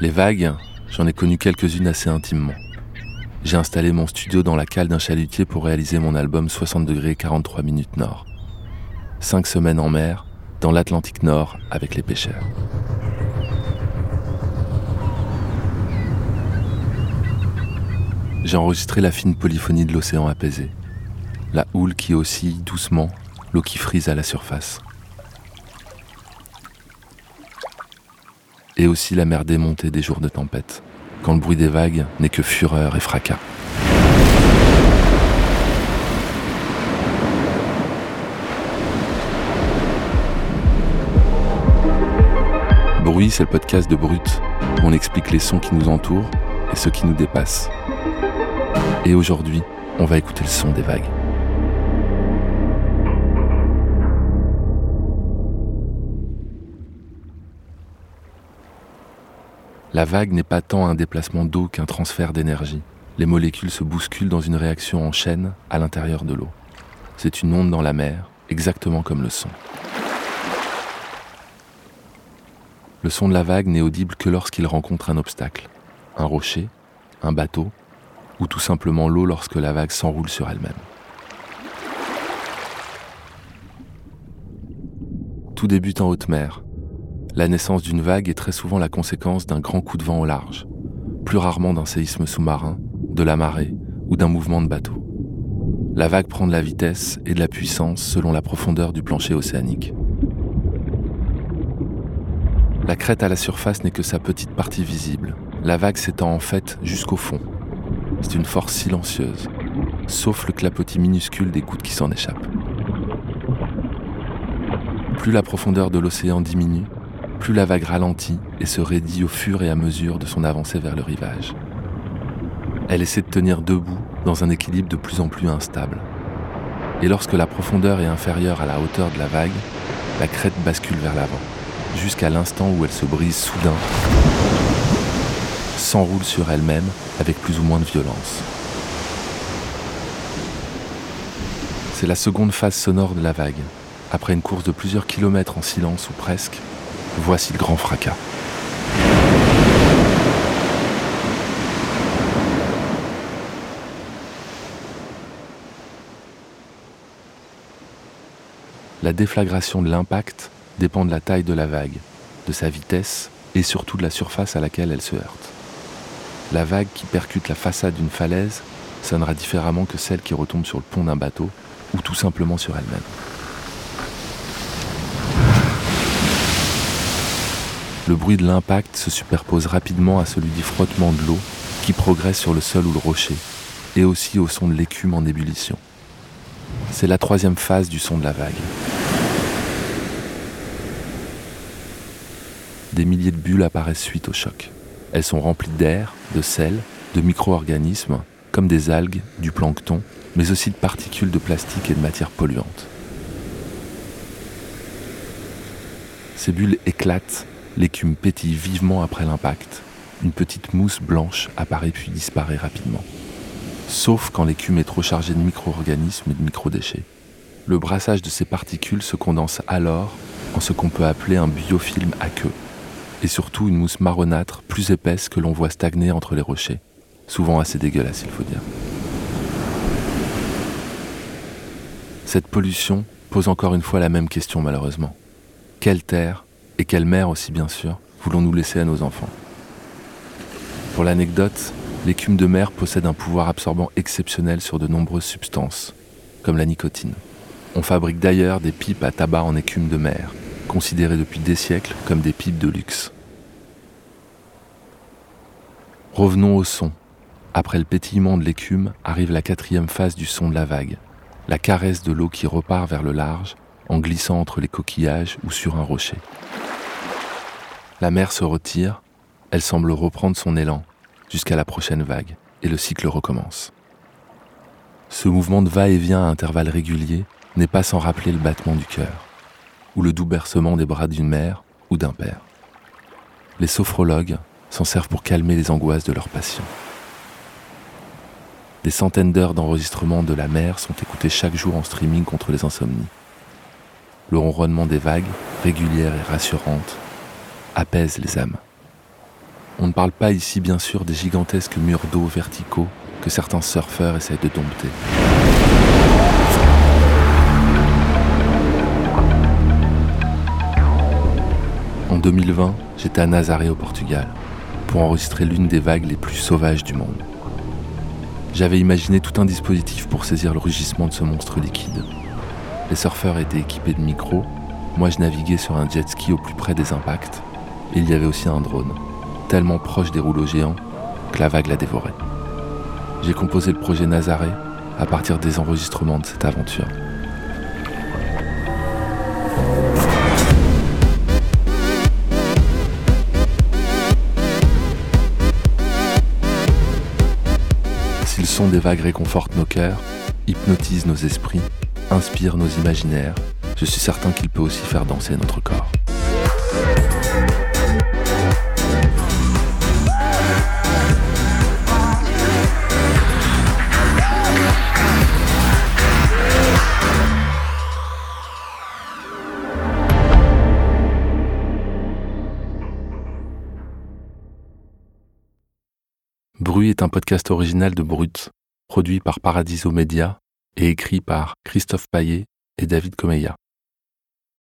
Les vagues, j'en ai connu quelques-unes assez intimement. J'ai installé mon studio dans la cale d'un chalutier pour réaliser mon album 60 degrés 43 minutes nord. Cinq semaines en mer, dans l'Atlantique Nord avec les pêcheurs. J'ai enregistré la fine polyphonie de l'océan apaisé. La houle qui oscille doucement, l'eau qui frise à la surface. Et aussi la mer démontée des jours de tempête, quand le bruit des vagues n'est que fureur et fracas. Bruit, c'est le podcast de Brut, où on explique les sons qui nous entourent et ceux qui nous dépassent. Et aujourd'hui, on va écouter le son des vagues. La vague n'est pas tant un déplacement d'eau qu'un transfert d'énergie. Les molécules se bousculent dans une réaction en chaîne à l'intérieur de l'eau. C'est une onde dans la mer, exactement comme le son. Le son de la vague n'est audible que lorsqu'il rencontre un obstacle, un rocher, un bateau, ou tout simplement l'eau lorsque la vague s'enroule sur elle-même. Tout débute en haute mer. La naissance d'une vague est très souvent la conséquence d'un grand coup de vent au large, plus rarement d'un séisme sous-marin, de la marée ou d'un mouvement de bateau. La vague prend de la vitesse et de la puissance selon la profondeur du plancher océanique. La crête à la surface n'est que sa petite partie visible. La vague s'étend en fait jusqu'au fond, c'est une force silencieuse, sauf le clapotis minuscule des gouttes qui s'en échappent. Plus la profondeur de l'océan diminue, plus la vague ralentit et se raidit au fur et à mesure de son avancée vers le rivage. Elle essaie de tenir debout dans un équilibre de plus en plus instable. Et lorsque la profondeur est inférieure à la hauteur de la vague, la crête bascule vers l'avant, jusqu'à l'instant où elle se brise soudain s'enroule sur elle-même avec plus ou moins de violence. C'est la seconde phase sonore de la vague. Après une course de plusieurs kilomètres en silence ou presque, voici le grand fracas. La déflagration de l'impact dépend de la taille de la vague, de sa vitesse et surtout de la surface à laquelle elle se heurte la vague qui percute la façade d'une falaise sonnera différemment que celle qui retombe sur le pont d'un bateau ou tout simplement sur elle-même. Le bruit de l'impact se superpose rapidement à celui du frottement de l'eau qui progresse sur le sol ou le rocher, et aussi au son de l'écume en ébullition. C'est la troisième phase du son de la vague. Des milliers de bulles apparaissent suite au choc. Elles sont remplies d'air, de sel, de micro-organismes, comme des algues, du plancton, mais aussi de particules de plastique et de matières polluantes. Ces bulles éclatent, l'écume pétille vivement après l'impact. Une petite mousse blanche apparaît puis disparaît rapidement. Sauf quand l'écume est trop chargée de micro-organismes et de micro-déchets. Le brassage de ces particules se condense alors en ce qu'on peut appeler un biofilm aqueux et surtout une mousse marronâtre plus épaisse que l'on voit stagner entre les rochers, souvent assez dégueulasse il faut dire. Cette pollution pose encore une fois la même question malheureusement. Quelle terre, et quelle mer aussi bien sûr, voulons-nous laisser à nos enfants Pour l'anecdote, l'écume de mer possède un pouvoir absorbant exceptionnel sur de nombreuses substances, comme la nicotine. On fabrique d'ailleurs des pipes à tabac en écume de mer, considérées depuis des siècles comme des pipes de luxe. Revenons au son. Après le pétillement de l'écume arrive la quatrième phase du son de la vague, la caresse de l'eau qui repart vers le large en glissant entre les coquillages ou sur un rocher. La mer se retire, elle semble reprendre son élan jusqu'à la prochaine vague et le cycle recommence. Ce mouvement de va-et-vient à intervalles réguliers n'est pas sans rappeler le battement du cœur ou le doux bercement des bras d'une mère ou d'un père. Les sophrologues s'en servent pour calmer les angoisses de leurs patients. Des centaines d'heures d'enregistrement de la mer sont écoutées chaque jour en streaming contre les insomnies. Le ronronnement des vagues, régulière et rassurante, apaise les âmes. On ne parle pas ici bien sûr des gigantesques murs d'eau verticaux que certains surfeurs essayent de dompter. En 2020, j'étais à Nazaré au Portugal pour enregistrer l'une des vagues les plus sauvages du monde. J'avais imaginé tout un dispositif pour saisir le rugissement de ce monstre liquide. Les surfeurs étaient équipés de micros, moi je naviguais sur un jet ski au plus près des impacts, il y avait aussi un drone, tellement proche des rouleaux géants que la vague la dévorait. J'ai composé le projet Nazaré à partir des enregistrements de cette aventure. Si le son des vagues réconforte nos cœurs, hypnotise nos esprits, inspire nos imaginaires, je suis certain qu'il peut aussi faire danser notre corps. Bruit est un podcast original de Brut, produit par Paradiso Media et écrit par Christophe Paillet et David Comeya.